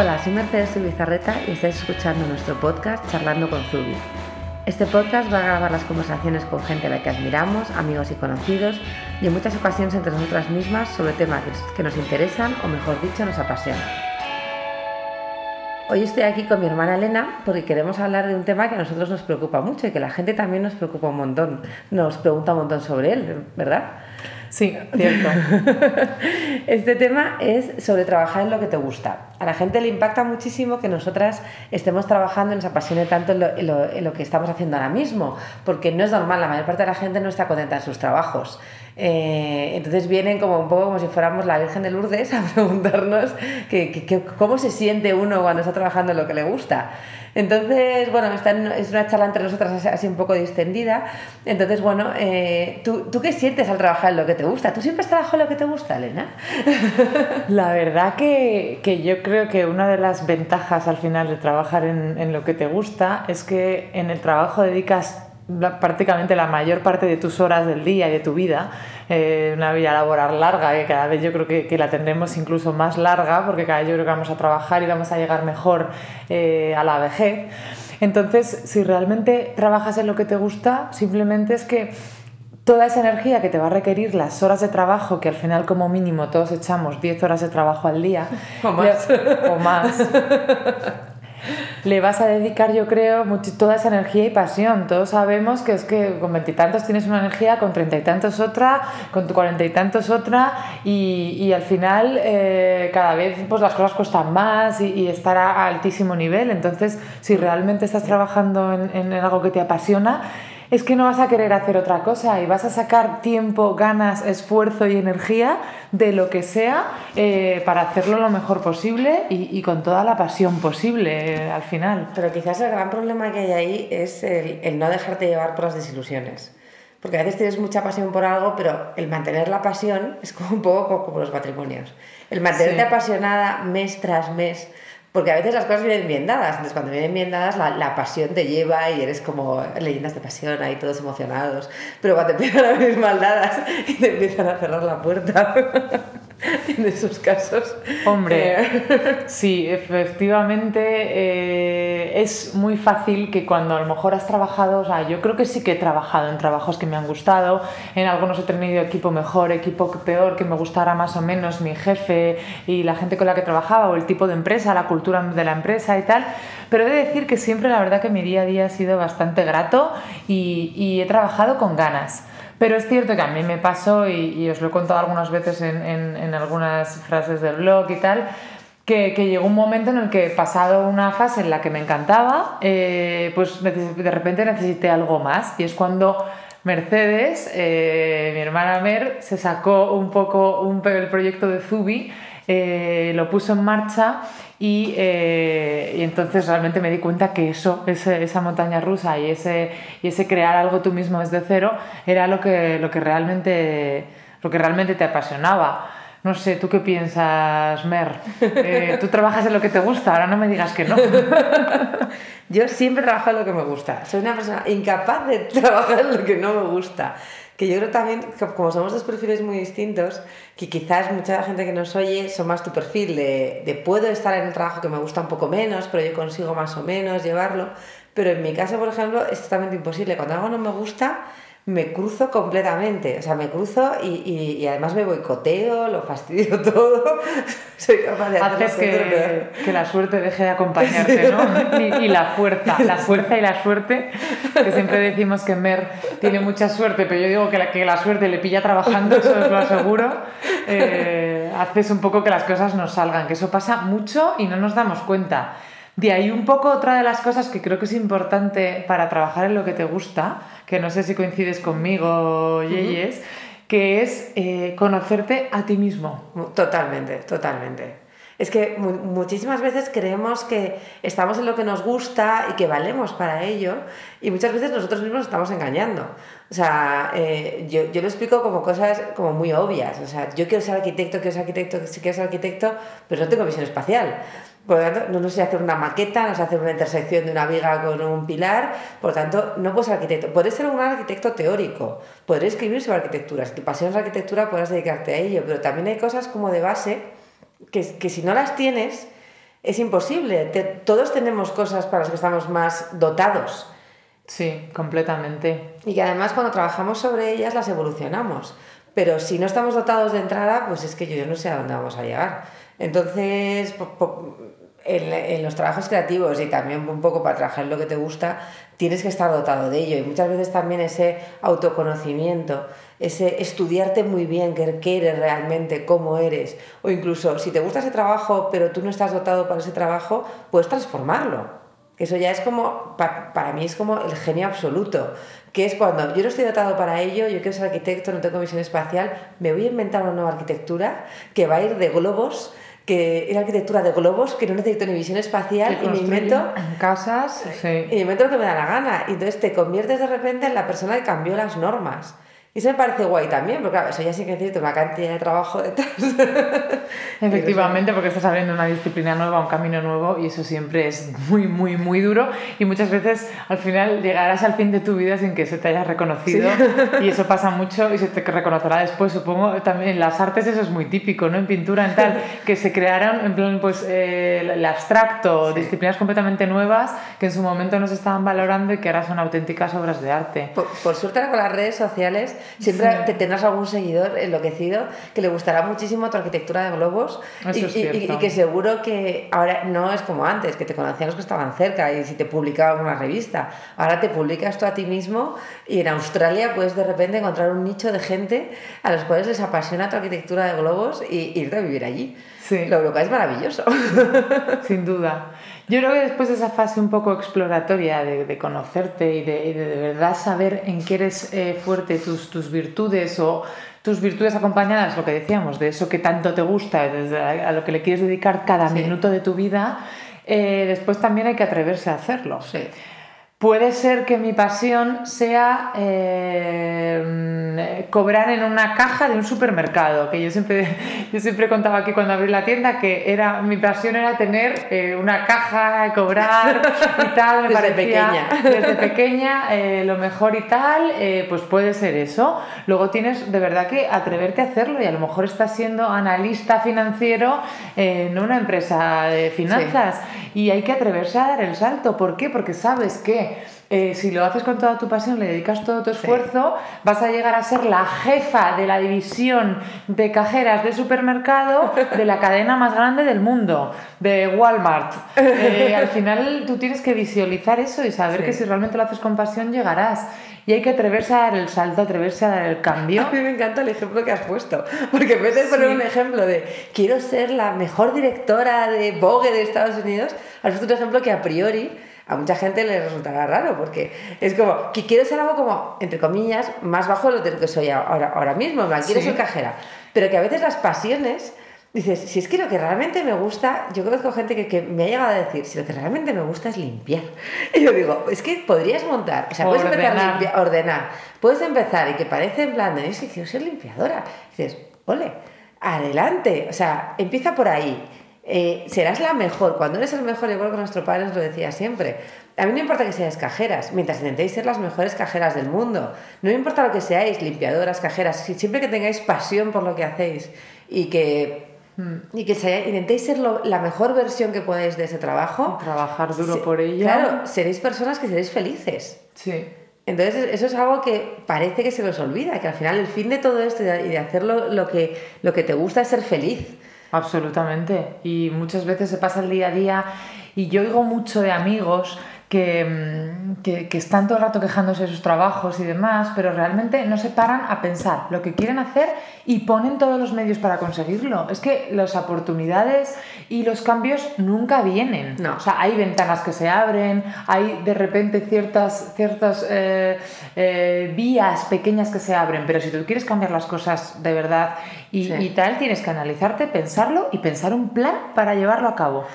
Hola, soy Mercedes Bizarreta y estáis escuchando nuestro podcast Charlando con Zubi. Este podcast va a grabar las conversaciones con gente a la que admiramos, amigos y conocidos, y en muchas ocasiones entre nosotras mismas sobre temas que nos interesan o mejor dicho nos apasionan. Hoy estoy aquí con mi hermana Elena porque queremos hablar de un tema que a nosotros nos preocupa mucho y que la gente también nos preocupa un montón, nos pregunta un montón sobre él, ¿verdad? Sí, cierto. este tema es sobre trabajar en lo que te gusta. A la gente le impacta muchísimo que nosotras estemos trabajando y nos apasione tanto en lo, que estamos haciendo ahora mismo, porque no es normal, la mayor parte de la gente no está contenta en sus trabajos. Eh, entonces vienen como un poco como si fuéramos la Virgen de Lourdes a preguntarnos que, cómo se siente uno cuando está trabajando en lo que le gusta. Entonces, bueno, es una charla entre nosotras así un poco distendida. Entonces, bueno, eh, ¿tú, ¿tú, qué sientes al trabajar en lo que te gusta? ¿Tú siempre has trabajado en lo que te gusta, Elena? La verdad que, que yo creo que una de las ventajas al final de trabajar en, en lo que te gusta es que en el trabajo dedicas prácticamente la mayor parte de tus horas del día y de tu vida, eh, una vida laboral larga, y cada vez yo creo que, que, la tendremos incluso más larga, porque cada vez yo creo que vamos a trabajar y vamos a llegar mejor eh, a la vejez. Entonces, si realmente trabajas en lo que te gusta, simplemente es que toda esa energía que te va a requerir las horas de trabajo, que al final como mínimo todos echamos 10 horas de trabajo al día, o más, o más le vas a dedicar, yo creo, mucho, toda esa energía y pasión. Todos sabemos que es que con veintitantos tienes una energía, con treinta y tantos otra, con cuarenta y tantos otra, y, y al final eh, cada vez pues, las cosas cuestan más y, y, estar a altísimo nivel. Entonces, si realmente estás trabajando en, en algo que te apasiona, es que no vas a querer hacer otra cosa y vas a sacar tiempo, ganas, esfuerzo y energía de lo que sea eh, para hacerlo lo mejor posible y, con toda la pasión posible eh, al final. Pero quizás el gran problema que hay ahí es el, no dejarte llevar por las desilusiones. Porque a veces tienes mucha pasión por algo, pero el mantener la pasión es como un poco como los matrimonios. El mantenerte apasionada mes tras mes porque a veces las cosas vienen bien dadas, entonces cuando vienen bien dadas la, la, pasión te lleva y eres como leyendas de pasión ahí todos emocionados, pero cuando empiezan a venir mal dadas y te empiezan a cerrar la puerta, en esos casos... Hombre, eh, sí, efectivamente eh, es muy fácil que cuando a lo mejor has trabajado, o sea, yo creo que sí que he trabajado en trabajos que me han gustado, en algunos he tenido equipo mejor, equipo peor, que me gustara más o menos mi jefe y la gente con la que trabajaba o el tipo de empresa, la cultura de la empresa y tal, pero he de decir que siempre la verdad que mi día a día ha sido bastante grato y, y he trabajado con ganas. Pero es cierto que a mí me pasó, y, os lo he contado algunas veces en, en, en, algunas frases del blog y tal, que, que, llegó un momento en el que pasado una fase en la que me encantaba, eh, pues de repente necesité algo más. Y es cuando Mercedes, eh, mi hermana Mer, se sacó un poco un, el proyecto de Zubi, eh, lo puso en marcha y, eh, y, entonces realmente me di cuenta que eso, ese, esa montaña rusa y ese, y ese crear algo tú mismo desde cero era lo que, lo que, realmente, lo que realmente te apasionaba. No sé, ¿tú qué piensas, Mer? Eh, ¿Tú trabajas en lo que te gusta? Ahora no me digas que no. Yo siempre trabajo en lo que me gusta. Soy una persona incapaz de trabajar en lo que no me gusta que yo creo también, como somos dos perfiles muy distintos, que quizás mucha gente que nos oye son más tu perfil de, de puedo estar en el trabajo que me gusta un poco menos, pero yo consigo más o menos llevarlo. Pero en mi caso, por ejemplo, es totalmente imposible. Cuando algo no me gusta, me cruzo completamente, o sea, me cruzo y, y, y, además me boicoteo, lo fastidio todo. Soy capaz de hacer que, que, la suerte deje de acompañarte, ¿no? y, y, la fuerza, la fuerza y la suerte, que siempre decimos que Mer tiene mucha suerte, pero yo digo que la, que la suerte le pilla trabajando, eso os lo aseguro. Eh, haces un poco que las cosas nos salgan, que eso pasa mucho y no nos damos cuenta. De ahí un poco otra de las cosas que creo que es importante para trabajar en lo que te gusta, que no sé si coincides conmigo, Yeyes, uh -huh. que es eh, conocerte a ti mismo. Totalmente, totalmente. Es que muchísimas veces creemos que estamos en lo que nos gusta y que valemos para ello y muchas veces nosotros mismos nos estamos engañando. O sea, eh, yo, yo, lo explico como cosas como muy obvias. O sea, yo quiero ser arquitecto, quiero ser arquitecto, quiero ser arquitecto, pero no tengo visión espacial. Por lo tanto, no, no sé hacer una maqueta, no sé hacer una intersección de una viga con un pilar, por lo tanto, no puedo ser arquitecto. Puedes ser un arquitecto teórico, podrás escribir sobre arquitectura. Si tu pasión es arquitectura, podrás dedicarte a ello, pero también hay cosas como de base que, que si no las tienes, es imposible. todos tenemos cosas para las que estamos más dotados. Sí, completamente. Y que además cuando trabajamos sobre ellas las evolucionamos. Pero si no estamos dotados de entrada, pues es que yo no sé a dónde vamos a llegar. Entonces, en, los trabajos creativos y también un poco para trabajar en lo que te gusta, tienes que estar dotado de ello. Y muchas veces también ese autoconocimiento, ese estudiarte muy bien qué eres realmente, cómo eres, o incluso si te gusta ese trabajo pero tú no estás dotado para ese trabajo, puedes transformarlo. Eso ya es como, para mí es como el genio absoluto, que es cuando yo no estoy dotado para ello, yo quiero ser arquitecto, no tengo visión espacial, me voy a inventar una nueva arquitectura que va a ir de globos que es arquitectura de globos, que no necesito ni visión espacial y me invento casas sí. y me invento lo que me da la gana. Y entonces te conviertes de repente en la persona que cambió las normas. Y eso me parece guay también, porque claro, eso ya sí que necesita una cantidad de trabajo detrás. Efectivamente, porque estás abriendo una disciplina nueva, un camino nuevo, y eso siempre es muy, muy, muy duro. Y muchas veces al final llegarás al fin de tu vida sin que se te haya reconocido. Y eso pasa mucho y se te reconocerá después, supongo. También en las artes eso es muy típico, ¿no? En pintura, en tal, que se crearon, en plan, pues eh, el abstracto, disciplinas completamente nuevas que en su momento no se estaban valorando y que ahora son auténticas obras de arte. Por, por suerte, con las redes sociales Siempre te tendrás algún seguidor enloquecido que le gustará muchísimo tu arquitectura de globos y, y, que seguro que ahora no es como antes, que te conocían los que estaban cerca y si te publicaban una revista. Ahora te publicas tú a ti mismo y en Australia puedes de repente encontrar un nicho de gente a los cuales les apasiona tu arquitectura de globos y irte a vivir allí. Sí. Lo que es maravilloso. Sin duda. Yo creo que después de esa fase un poco exploratoria de, conocerte y de, de, verdad saber en qué eres eh, fuerte, tus, tus virtudes o tus virtudes acompañadas, lo que decíamos, de eso que tanto te gusta, a lo que le quieres dedicar cada minuto de tu vida, eh, después también hay que atreverse a hacerlo. Sí. Puede ser que mi pasión sea eh, cobrar en una caja de un supermercado, que yo siempre, yo siempre contaba aquí cuando abrí la tienda que era, mi pasión era tener eh, una caja, cobrar y tal, me desde pequeña. Desde pequeña, eh, lo mejor y tal, pues puede ser eso. Luego tienes de verdad que atreverte a hacerlo y a lo mejor estás siendo analista financiero en una empresa de finanzas y hay que atreverse a dar el salto. ¿Por qué? Porque sabes que eh, si lo haces con toda tu pasión, le dedicas todo tu esfuerzo, vas a llegar a ser la jefa de la división de cajeras de supermercado de la cadena más grande del mundo, de Walmart. Eh, al final tú tienes que visualizar eso y saber que si realmente lo haces con pasión llegarás. Y hay que atreverse a dar el salto, atreverse a dar el cambio. A mí me encanta el ejemplo que has puesto, porque en vez de poner un ejemplo de quiero ser la mejor directora de Vogue de Estados Unidos, has puesto un ejemplo que a priori a mucha gente le resultará raro porque es como que quiero ser algo como, entre comillas, más bajo de lo que soy ahora, ahora mismo, quiero ser cajera. Pero que a veces las pasiones, dices, si es que lo que realmente me gusta, yo conozco gente que, que me ha llegado a decir, si lo que realmente me gusta es limpiar. Y yo digo, es que podrías montar, o sea, puedes empezar a ordenar, puedes empezar y que parece en plan, es que quiero ser limpiadora. dices, ole, adelante, o sea, empieza por ahí eh, serás la mejor. Cuando eres el mejor, igual que nuestro padre nos lo decía siempre. A mí no importa que seáis cajeras, mientras intentéis ser las mejores cajeras del mundo. No me importa lo que seáis, limpiadoras, cajeras, siempre que tengáis pasión por lo que hacéis y que y que intentéis ser la mejor versión que podáis de ese trabajo. Trabajar duro por. Claro, seréis personas que seréis felices. Sí. Entonces, eso es algo que parece que se nos olvida, que al final el fin de todo esto y de hacerlo lo que, lo que te gusta es ser feliz. Absolutamente. Y muchas veces se pasa el día a día y yo oigo mucho de amigos Mm, que, que, están todo el rato quejándose de sus trabajos y demás, pero realmente no se paran a pensar lo que quieren hacer y ponen todos los medios para conseguirlo. Es que las oportunidades y los cambios nunca vienen. No. O sea, hay ventanas que se abren, hay de repente ciertas, ciertas eh, eh, vías pequeñas que se abren, pero si tú quieres cambiar las cosas de verdad y, y tal, tienes que analizarte, pensarlo y pensar un plan para llevarlo a cabo.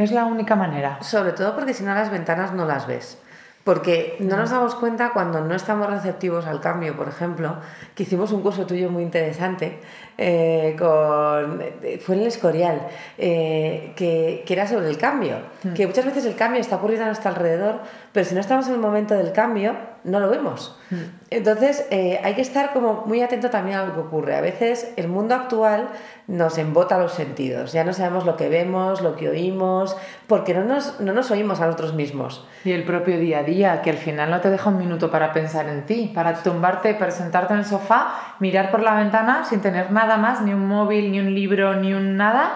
Es la única manera. Sobre todo porque si no las ventanas no las ves. Porque no nos damos cuenta cuando no estamos receptivos al cambio, por ejemplo, que hicimos un curso tuyo muy interesante, eh, con, fue en el Escorial, eh, que, que, era sobre el cambio. Mm. Que muchas veces el cambio está ocurriendo a nuestro alrededor, pero si no estamos en el momento del cambio, no lo vemos. Hmm. Entonces, eh, hay que estar como muy atento también a lo que ocurre. A veces el mundo actual nos embota los sentidos, ya no sabemos lo que vemos, lo que oímos, porque no nos, no nos oímos a nosotros mismos. Y el propio día a día, que al final no te deja un minuto para pensar en ti, para tumbarte, para sentarte en el sofá, mirar por la ventana sin tener nada más, ni un móvil, ni un libro, ni un nada,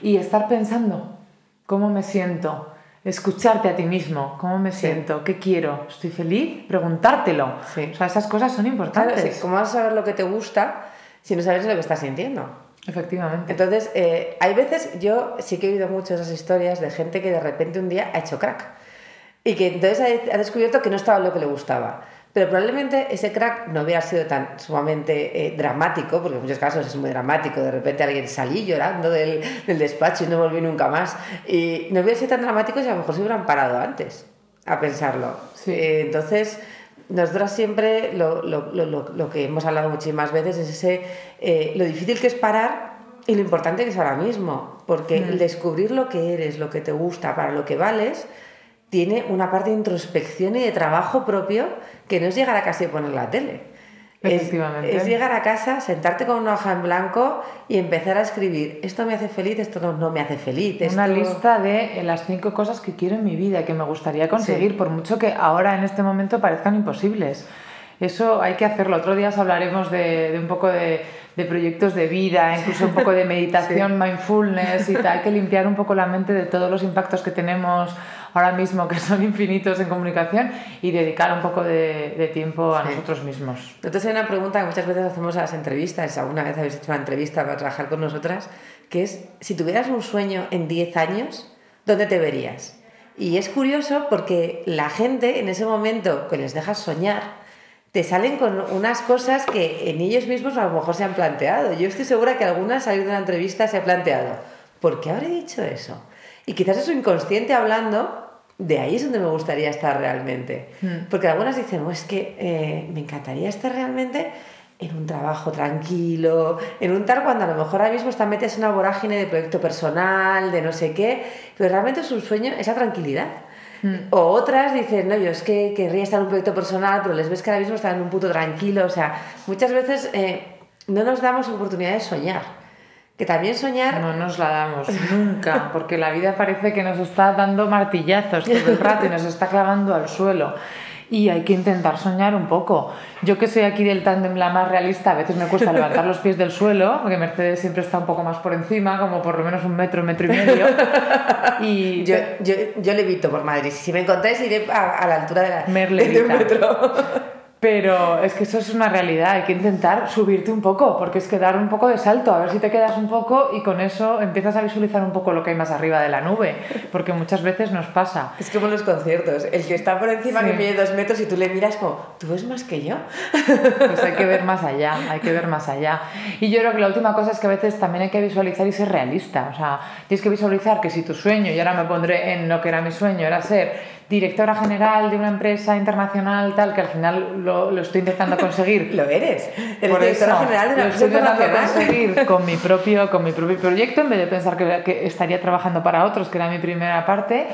y estar pensando cómo me siento, escucharte a ti mismo, cómo me siento, qué quiero, estoy feliz, preguntártelo. Sí. O sea, esas cosas son Claro, importantes. sí, ¿cómo vas a saber lo que te gusta si no sabes lo que estás sintiendo? Efectivamente. Entonces, eh, hay veces, yo sí que he oído mucho esas historias de gente que de repente un día ha hecho crack y que entonces ha descubierto que no estaba lo que le gustaba. Pero probablemente ese crack no hubiera sido tan sumamente eh, dramático, porque en muchos casos es muy dramático. De repente alguien salí llorando del, del despacho y no volví nunca más. Y no hubiera sido tan dramático si a lo mejor se hubieran parado antes a pensarlo. Sí. Eh, entonces, nosotras siempre lo, lo- lo- lo- que hemos hablado muchísimas veces es ese, eh, lo difícil que es parar y lo importante que es ahora mismo. Porque el descubrir lo que eres, lo que te gusta, para lo que vales, tiene una parte de introspección y de trabajo propio que no es llegar a casa y poner la tele. Es- Efectivamente. Es, llegar a casa, sentarte con una hoja en blanco y empezar a escribir. Esto me hace feliz, esto no, no me hace feliz. Una esto- lista de eh, las cinco cosas que quiero en mi vida, que me gustaría conseguir, Sí. por mucho que ahora en este momento parezcan imposibles. Eso hay que hacerlo. Otro día os hablaremos de, de un poco de, de proyectos de vida, incluso un poco de meditación, mindfulness y tal. Hay que limpiar un poco la mente de todos los impactos que tenemos ahora mismo, que son infinitos en comunicación, y dedicar un poco de, de tiempo a Sí. nosotros mismos. Nosotros hay una pregunta que muchas veces hacemos a las entrevistas, alguna vez habéis hecho una entrevista para trabajar con nosotras, que es, si tuvieras un sueño en 10 años, ¿dónde te verías? Y es curioso porque la gente en ese momento que les dejas soñar, te salen con unas cosas que en ellos mismos a lo mejor se han planteado. Yo estoy segura que alguna salir de una entrevista se ha planteado, ¿por qué habré dicho eso? Y quizás es su inconsciente hablando, de ahí es donde me gustaría estar realmente. Porque algunas dicen, "Oh, es que eh, me encantaría estar realmente en un trabajo tranquilo, en un tal cuando a lo mejor ahora mismo están metidas en una vorágine de proyecto personal, de no sé qué, pero realmente es un sueño esa tranquilidad. O otras dicen, no, yo es que querría estar en un proyecto personal, pero les ves que ahora mismo están en un puto tranquilo. O sea, muchas veces eh, no nos damos oportunidad de soñar. Que también soñar No nos la damos nunca, porque la vida parece que nos está dando martillazos todo el rato y nos está clavando al suelo. Y hay que intentar soñar un poco. Yo que soy aquí del tándem la más realista, a veces me cuesta levantar los pies del suelo, porque Mercedes siempre está un poco más por encima, como por lo menos un metro, metro y medio. Y Yo, yo, yo levito por Madrid. Si me encontráis, iré a, a la altura de la Mer de un metro. Pero es que eso es una realidad, hay que intentar subirte un poco, porque es que dar un poco de salto, a ver si te quedas un poco y con eso empiezas a visualizar un poco lo que hay más arriba de la nube, porque muchas veces nos pasa. Es como en los conciertos. El que está por encima, Sí. que mide dos metros y tú le miras como, ¿tú ves más que yo? Pues hay que ver más allá, hay que ver más allá. Y yo creo que la última cosa es que a veces también hay que visualizar y ser realista. O sea, tienes que visualizar que si tu sueño, y ahora me pondré en lo que era mi sueño, era ser directora general de una empresa internacional, tal, que al final lo, lo estoy intentando conseguir. Lo eres. Eres Por directora eso, general de una lo estoy empresa intentando internacional. conseguir con mi, propio, con mi propio proyecto, en vez de pensar que, que estaría trabajando para otros, que era mi primera parte.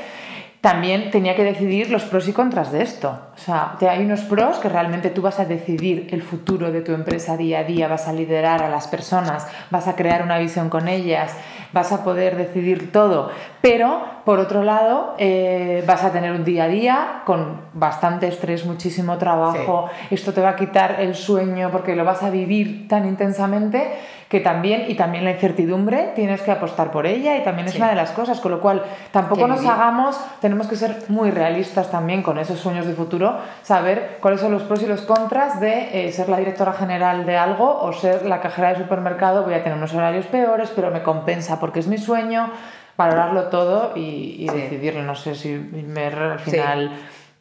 También tenía que decidir los pros y contras de esto. O sea, hay unos pros que realmente tú vas a decidir el futuro de tu empresa día a día, vas a liderar a las personas, vas a crear una visión con ellas, vas a poder decidir todo. Pero, por otro lado, eh, vas a tener un día a día con bastante estrés, muchísimo trabajo, esto te va a quitar el sueño porque lo vas a vivir tan intensamente que también, y también la incertidumbre, tienes que apostar por ella y también es una de las cosas, con lo cual tampoco nos hagamos, tenemos que ser muy realistas también con esos sueños de futuro, saber cuáles son los pros y los contras de eh, ser la directora general de algo o ser la cajera de supermercado, voy a tener unos horarios peores, pero me compensa porque es mi sueño, valorarlo todo y, y Sí. decidirlo, no sé si me al Sí.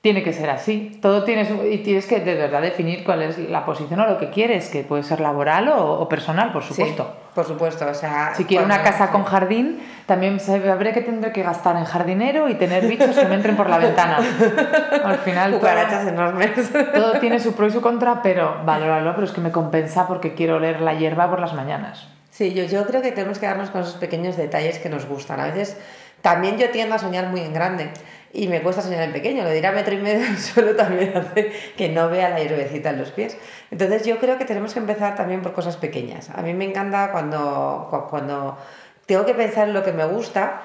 Tiene que ser así. Todo tienes y tienes que de verdad definir cuál es la posición o lo que quieres, que puede ser laboral o, o personal, por supuesto. Sí, por supuesto. O sea, Si quiero una casa con jardín, también sabré que tendré que gastar en jardinero y tener bichos que me entren por la ventana. Al final todo, Cucarachas enormes. todo tiene su pro y su contra, pero valóralo, pero es que me compensa porque quiero oler la hierba por las mañanas. Sí, yo, yo creo que tenemos que darnos con esos pequeños detalles que nos gustan. A veces También yo tiendo a soñar muy en grande y me cuesta soñar en pequeño. Lo de ir a metro y medio solo también hace que no vea la hierbecita en los pies. Entonces yo creo que tenemos que empezar también por cosas pequeñas. A mí me encanta cuando, cuando tengo que pensar en lo que me gusta,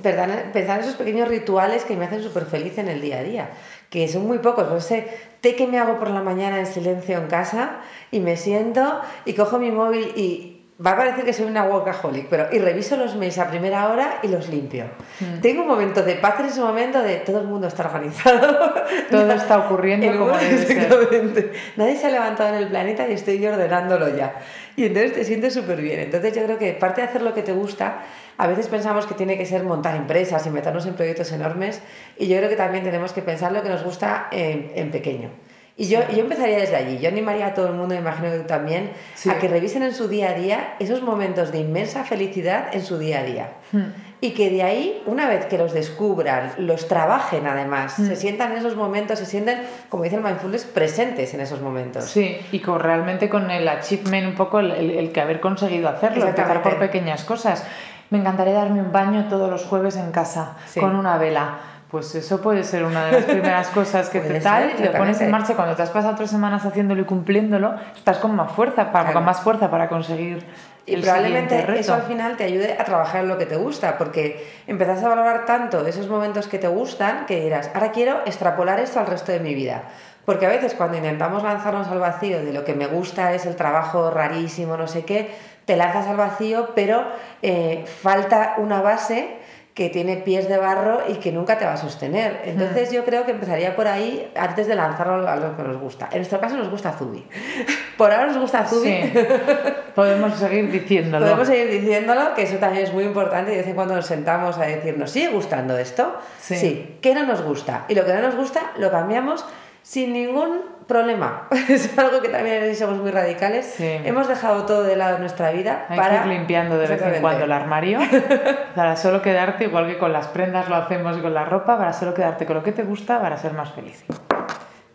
pensar en esos pequeños rituales que me hacen súper feliz en el día a día, que son muy pocos. Pues ese té que me hago por la mañana en silencio en casa y me siento y cojo mi móvil y va a parecer que soy una workaholic, pero y reviso los mails a primera hora y los limpio. Mm. Tengo un momento de paz en ese momento de todo el mundo está organizado. Todo está ocurriendo como debe Nadie se ha levantado en el planeta y estoy yo ordenándolo ya. Y entonces te sientes súper bien. Entonces yo creo que parte de hacer lo que te gusta, a veces pensamos que tiene que ser montar empresas y meternos en proyectos enormes y yo creo que también tenemos que pensar lo que nos gusta en, en pequeño. Y yo, yo empezaría desde allí. Yo animaría a todo el mundo, me imagino que tú también, a que revisen en su día a día esos momentos de inmensa felicidad en su día a día. Hmm. Y que de ahí, una vez que los descubran, los trabajen además, hmm. se sientan en esos momentos, se sienten, como dice el mindfulness, presentes en esos momentos. Sí, y con, realmente con el achievement un poco, el, el, que haber conseguido hacerlo, empezar por pequeñas cosas. Me encantaría darme un baño todos los jueves en casa, con una vela pues eso puede ser una de las primeras cosas que te tal, y lo pones en marcha cuando te has pasado tres semanas haciéndolo y cumpliéndolo, estás con más fuerza, para, con más fuerza para conseguir y probablemente eso al final te ayude a trabajar en lo que te gusta, porque empezás a valorar tanto esos momentos que te gustan que dirás, ahora quiero extrapolar esto al resto de mi vida. Porque a veces cuando intentamos lanzarnos al vacío de lo que me gusta es el trabajo rarísimo, no sé qué, te lanzas al vacío, pero eh, falta una base que tiene pies de barro y que nunca te va a sostener. Entonces yo creo que empezaría por ahí antes de lanzarlo a lo que nos gusta. En nuestro caso nos gusta Zubi. Por ahora nos gusta Zubi. Sí. Podemos seguir diciéndolo. Podemos seguir diciéndolo, que eso también es muy importante y de vez en cuando nos sentamos a decir, ¿nos sigue gustando esto? Sí. sí. ¿Qué no nos gusta? Y lo que no nos gusta lo cambiamos sin ningún problema. es algo que también somos muy radicales. Hemos dejado todo de lado en nuestra vida Hay para... Que ir limpiando de vez en cuando el armario para solo quedarte, igual que con las prendas lo hacemos y con la ropa, para solo quedarte con lo que te gusta para ser más feliz.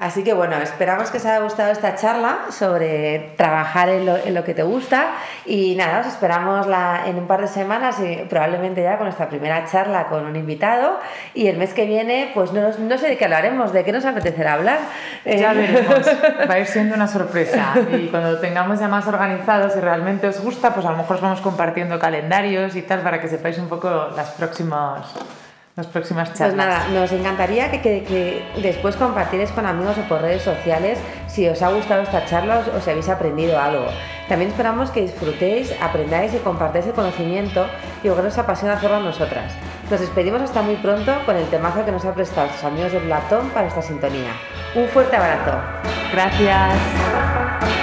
Así que bueno, esperamos que os haya gustado esta charla sobre trabajar en lo, en lo que te gusta. Y nada, os esperamos la, en un par de semanas y probablemente ya con nuestra primera charla con un invitado. Y el mes que viene pues no, no sé de qué hablaremos, de qué nos apetecerá hablar. Ya eh, veremos, va a ir siendo una sorpresa. Y cuando tengamos ya más organizados y realmente os gusta pues a lo mejor os vamos compartiendo calendarios y tal para que sepáis un poco las próximas las próximas pues charlas. Pues nada, nos encantaría que, que, después compartierais con amigos o por redes sociales si os ha gustado esta charla o, si habéis aprendido algo. También esperamos que disfrutéis, aprendáis y compartáis el conocimiento y que os apasiona hacerlo a nosotras. Nos despedimos hasta muy pronto con el temazo que nos ha prestado sus amigos de Platón para esta sintonía. Un fuerte abrazo. Gracias.